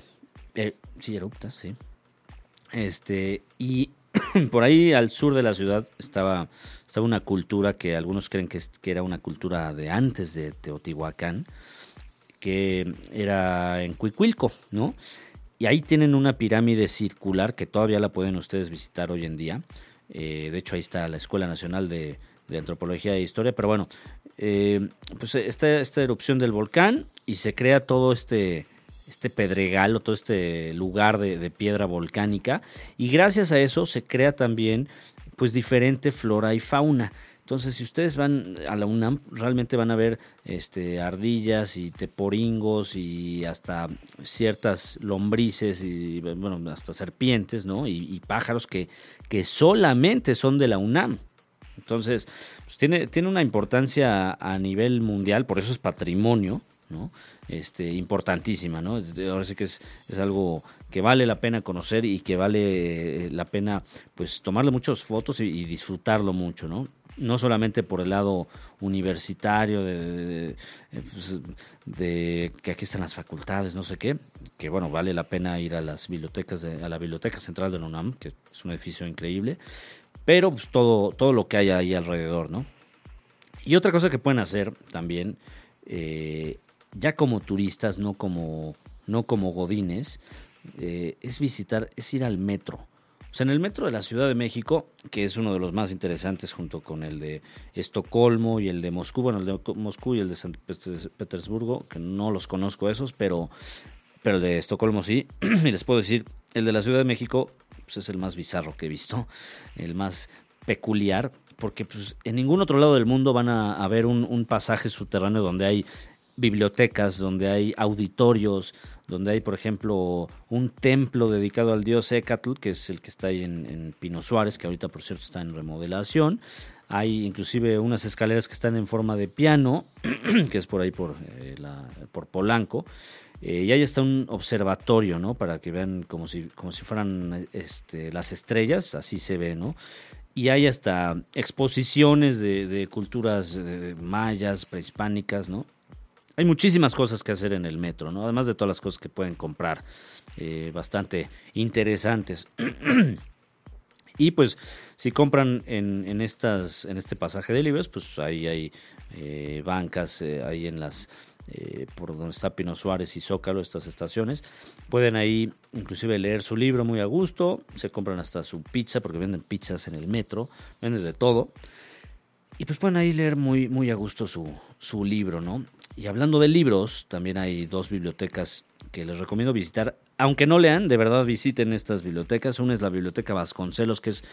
S2: eh, sí, erupta, sí. Este, y (coughs) por ahí al sur de la ciudad estaba, estaba una cultura que algunos creen que, que era una cultura de antes de Teotihuacán, que era en Cuicuilco, ¿no? Y ahí tienen una pirámide circular que todavía la pueden ustedes visitar hoy en día. Eh, de hecho, ahí está la Escuela Nacional de, Antropología e Historia. Pero bueno, eh, pues esta, esta erupción del volcán y se crea todo este, este pedregal o todo este lugar de, piedra volcánica. Y gracias a eso se crea también pues diferente flora y fauna. Entonces, si ustedes van a la UNAM, realmente van a ver este, ardillas y teporingos y hasta ciertas lombrices y, bueno, hasta serpientes, ¿no? Y, pájaros que, que solamente son de la UNAM. Entonces, pues tiene, tiene una importancia a nivel mundial, por eso es patrimonio, ¿no? Este, importantísima, ¿no? Ahora sí que es, algo que vale la pena conocer y que vale la pena, pues, tomarle muchas fotos y, disfrutarlo mucho, ¿no? no solamente por el lado universitario, de, pues, de, que aquí están las facultades, no sé qué, que bueno, vale la pena ir a las bibliotecas, a la Biblioteca Central de la UNAM, que es un edificio increíble, pero pues todo, todo lo que hay ahí alrededor, ¿no? Y otra cosa que pueden hacer también, eh, ya como turistas, no como, no como godines, eh, es visitar, es ir al metro. O sea, en el metro de la Ciudad de México, que es uno de los más interesantes junto con el de Estocolmo y el de Moscú, bueno, el de Moscú y el de San Petersburgo, que no los conozco esos, pero, pero el de Estocolmo sí. (clears throat) y les puedo decir, el de la Ciudad de México pues, es el más bizarro que he visto, el más peculiar, porque pues, en ningún otro lado del mundo van a, un, un pasaje subterráneo donde hay bibliotecas, donde hay auditorios, donde hay, por ejemplo, un templo dedicado al dios Ecatl, que es el que está ahí en, Pino Suárez, que ahorita, por cierto, está en remodelación. Hay inclusive unas escaleras que están en forma de piano, (clears throat) que es por ahí por, eh, por Polanco. Eh, y ahí está un observatorio, ¿no? Para que vean como si, como si fueran este, las estrellas, así se ve, ¿no? Y hay hasta exposiciones de, culturas mayas, prehispánicas, ¿no? Hay muchísimas cosas que hacer en el metro, ¿no? Además de todas las cosas que pueden comprar, eh, bastante interesantes. (clears throat) y pues, si compran en, estas, en este pasaje de libros, pues ahí hay eh, bancas, eh, ahí en las, por donde está Pino Suárez y Zócalo, estas estaciones. Pueden ahí inclusive leer su libro muy a gusto, se compran hasta su pizza, porque venden pizzas en el metro, venden de todo. Y pues pueden ahí leer muy, muy a gusto su, su libro, ¿no? Y hablando de libros, también hay dos bibliotecas que les recomiendo visitar. Aunque no lean, de verdad visiten estas bibliotecas. Una es la Biblioteca Vasconcelos, que es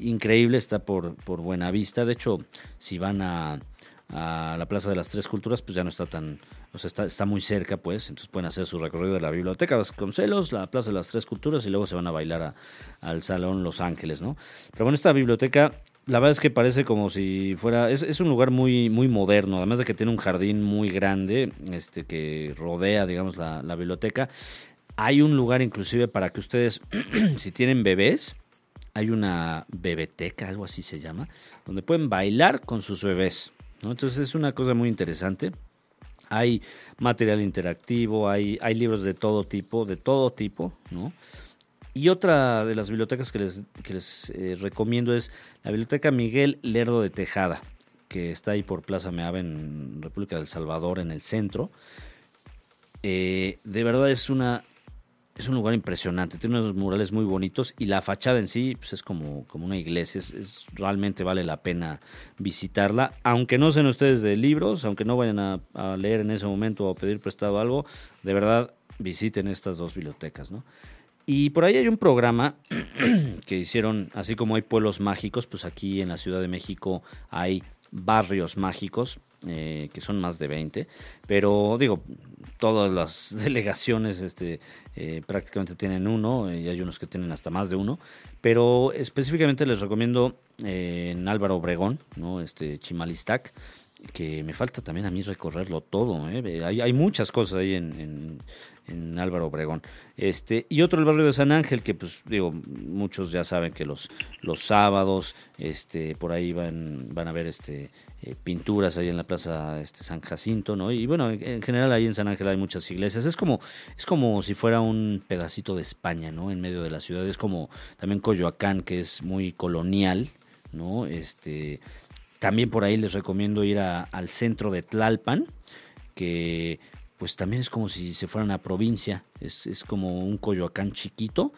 S2: increíble, está por, por Buenavista. De hecho, si van a, la Plaza de las Tres Culturas, pues ya no está tan, o sea, está, está muy cerca, pues. Entonces pueden hacer su recorrido de la Biblioteca Vasconcelos, la Plaza de las Tres Culturas y luego se van a bailar al Salón Los Ángeles, ¿no? Pero bueno, esta biblioteca la verdad es que parece como si fuera. Es, un lugar muy, muy moderno, además de que tiene un jardín muy grande este, que rodea, digamos, la, biblioteca. Hay un lugar inclusive para que ustedes, (clears throat) si tienen bebés, hay una bebeteca, algo así se llama, donde pueden bailar con sus bebés. Entonces es una cosa muy interesante. Hay material interactivo, hay, hay libros de todo tipo, de todo tipo, ¿no? Y otra de las bibliotecas que les, les eh, recomiendo es la Biblioteca Miguel Lerdo de Tejada, que está ahí por Plaza Meave en República del Salvador, en el centro. Eh, de verdad es una es un lugar impresionante, tiene unos murales muy bonitos y la fachada en sí pues, es como, como una iglesia, es, realmente vale la pena visitarla, aunque no sean ustedes de libros, aunque no vayan a, a, leer en ese momento o a pedir prestado algo, de verdad visiten estas dos bibliotecas, ¿no? Y por ahí hay un programa (clears throat) que hicieron, así como hay pueblos mágicos, pues aquí en la Ciudad de México hay barrios mágicos, eh, que son más de 20, pero digo, todas las (laughs) delegaciones este, eh, prácticamente tienen uno, y hay unos que tienen hasta más de uno, pero específicamente les recomiendo eh, en Álvaro Obregón, ¿no? este Chimalistac, que me falta también a mí recorrerlo todo. Hay, hay, muchas cosas ahí en, en Álvaro Obregón. Este, y otro el barrio de San Ángel, que pues digo, muchos ya saben que los, los sábados, este, por ahí van, van a ver este eh, pinturas ahí en la plaza este, San Jacinto, ¿no? Y bueno, en general ahí en San Ángel hay muchas iglesias. Es como, es como si fuera un pedacito de España, ¿no? En medio de la ciudad. Es como también Coyoacán, que es muy colonial, ¿no? Este, también por ahí les recomiendo ir al centro de Tlalpan, que pues también es como si se fuera una provincia, es, es como un Coyoacán chiquito,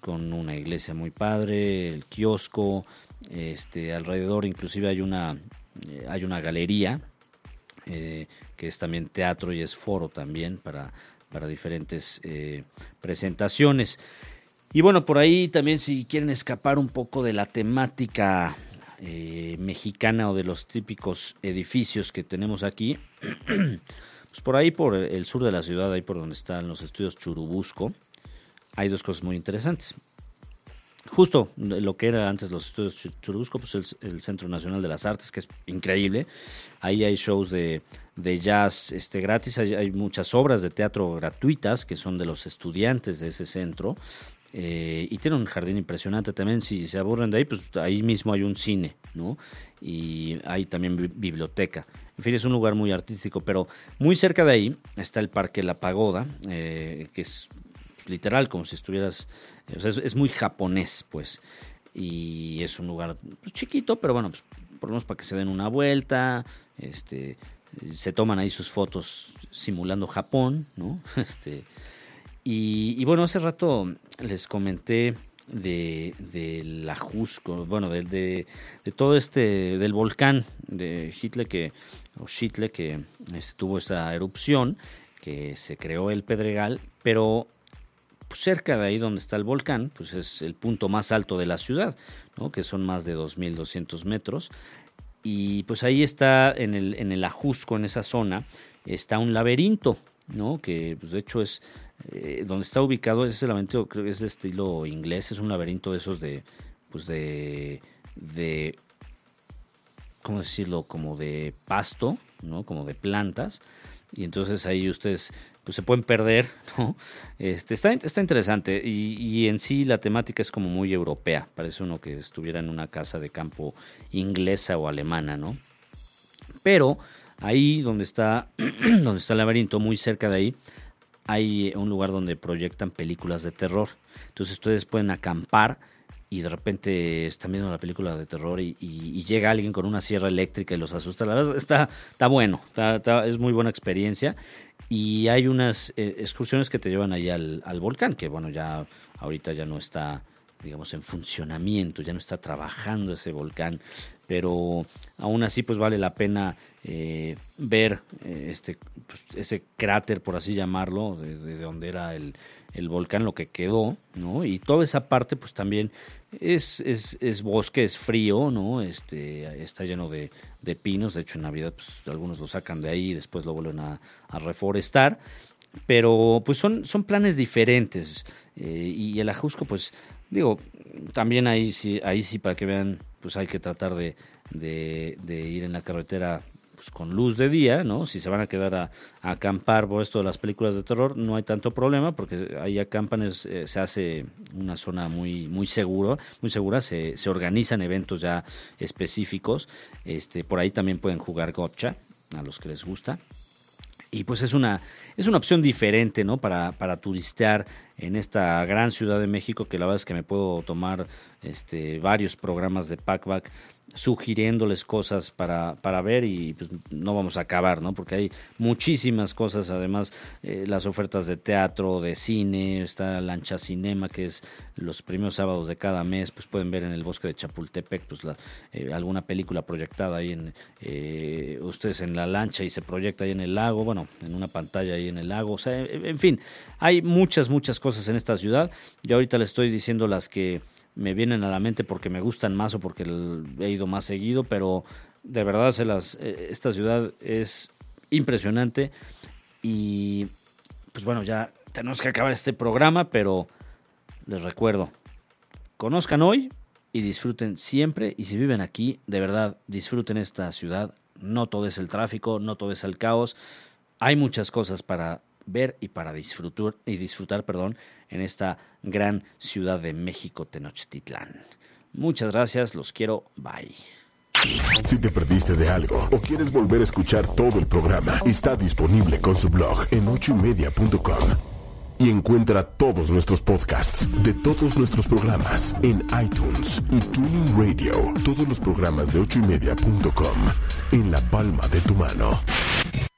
S2: con una iglesia muy padre, el kiosco, este, alrededor inclusive hay una, eh, hay una galería, eh, que es también teatro y es foro también para, para diferentes eh, presentaciones. Y bueno, por ahí también si quieren escapar un poco de la temática mexicana o de los típicos edificios que tenemos aquí, (clears throat) Pues por ahí, por el sur de la ciudad, ahí por donde están los estudios Churubusco, hay dos cosas muy interesantes. Justo lo que era antes los estudios Churubusco, pues el, Centro Nacional de las Artes, que es increíble. Ahí hay shows de, jazz este, gratis, hay, muchas obras de teatro gratuitas que son de los estudiantes de ese centro. Eh, y tiene un jardín impresionante también. Si se aburren de ahí, pues ahí mismo hay un cine, ¿no? Y hay también biblioteca. En fin, es un lugar muy artístico, pero muy cerca de ahí está el Parque La Pagoda, eh, que es pues, literal como si estuvieras. O sea, es, muy japonés, pues. Y es un lugar pues, chiquito, pero bueno, pues, por lo menos para que se den una vuelta. Este, se toman ahí sus fotos simulando Japón, ¿no? (laughs) Este y, bueno, hace rato les comenté de, de la bueno, de, de, todo este, del volcán de Hitler que, o Chitle que tuvo esa erupción, que se creó el Pedregal, pero cerca de ahí donde está el volcán, pues es el punto más alto de la ciudad, que son más de 2.200 metros. Y pues ahí está, en el, en el Ajusco, en esa zona, está un laberinto, ¿no? que pues de hecho es eh, donde está ubicado ese laberinto, creo que es de estilo inglés, es un laberinto de esos de, pues de, ¿cómo decirlo? Como de pasto, ¿no? Como de plantas. Y entonces ahí ustedes pues se pueden perder, (laughs) ¿no? Este, está, está interesante y, y, en sí la temática es como muy europea, parece uno que estuviera en una casa de campo inglesa o alemana, ¿no? Pero ahí donde está, (clears throat) donde está el laberinto, muy cerca de ahí, hay un lugar donde proyectan películas de terror. Entonces ustedes pueden acampar y de repente están viendo la película de terror y, llega alguien con una sierra eléctrica y los asusta. La verdad está, está bueno, es muy buena experiencia. Y hay unas eh, excursiones que te llevan ahí al, volcán, que bueno, ya ahorita ya no está, digamos, en funcionamiento, ya no está trabajando ese volcán, pero aún así pues vale la pena eh, ver eh, este, pues, ese cráter, por así llamarlo, de, donde era el, volcán, lo que quedó, ¿no? Y toda esa parte, pues también es, es, es bosque, es frío, ¿no? Este, está lleno de, pinos, de hecho en Navidad pues, algunos lo sacan de ahí y después lo vuelven a, reforestar, pero pues son, son planes diferentes. y el Ajusco, pues digo, también ahí sí, ahí sí para que vean, pues hay que tratar de, de, ir en la carretera pues, con luz de día, ¿no? Si se van a quedar a, acampar por esto de las películas de terror, no hay tanto problema porque ahí acampan, eh, se hace una zona muy, muy seguro, muy segura, se, se organizan eventos ya específicos, este, por ahí también pueden jugar gotcha, a los que les gusta. Y pues es una, es una opción diferente, ¿no? Para, para turistear en esta gran ciudad de México, que la verdad es que me puedo tomar este, varios programas de packback sugiriéndoles cosas para, para ver y pues no vamos a acabar, ¿no? Porque hay muchísimas cosas, además eh, las ofertas de teatro, de cine, está Lancha Cinema, que es los primeros sábados de cada mes, pues pueden ver en el bosque de Chapultepec, pues la, eh, alguna película proyectada ahí en, eh, ustedes en la lancha y se proyecta ahí en el lago, bueno, en una pantalla ahí en el lago, o sea, en fin, hay muchas, muchas cosas en esta ciudad, yo ahorita le estoy diciendo las que me vienen a la mente porque me gustan más o porque he ido más seguido, pero de verdad se las, eh, esta ciudad es impresionante y pues bueno, ya tenemos que acabar este programa, pero les recuerdo, conozcan hoy y disfruten siempre y si viven aquí, de verdad disfruten esta ciudad, no todo es el tráfico, no todo es el caos, hay muchas cosas para ver y para disfrutar, y disfrutar perdón, en esta gran ciudad de México, Tenochtitlán. Muchas gracias, los quiero, bye.
S1: Si te perdiste de algo o quieres volver a escuchar todo el programa, está disponible con su blog en ochoymedia.com. Y encuentra todos nuestros podcasts de todos nuestros programas en iTunes y Tuning Radio. Todos los programas de ochoymedia.com en la palma de tu mano.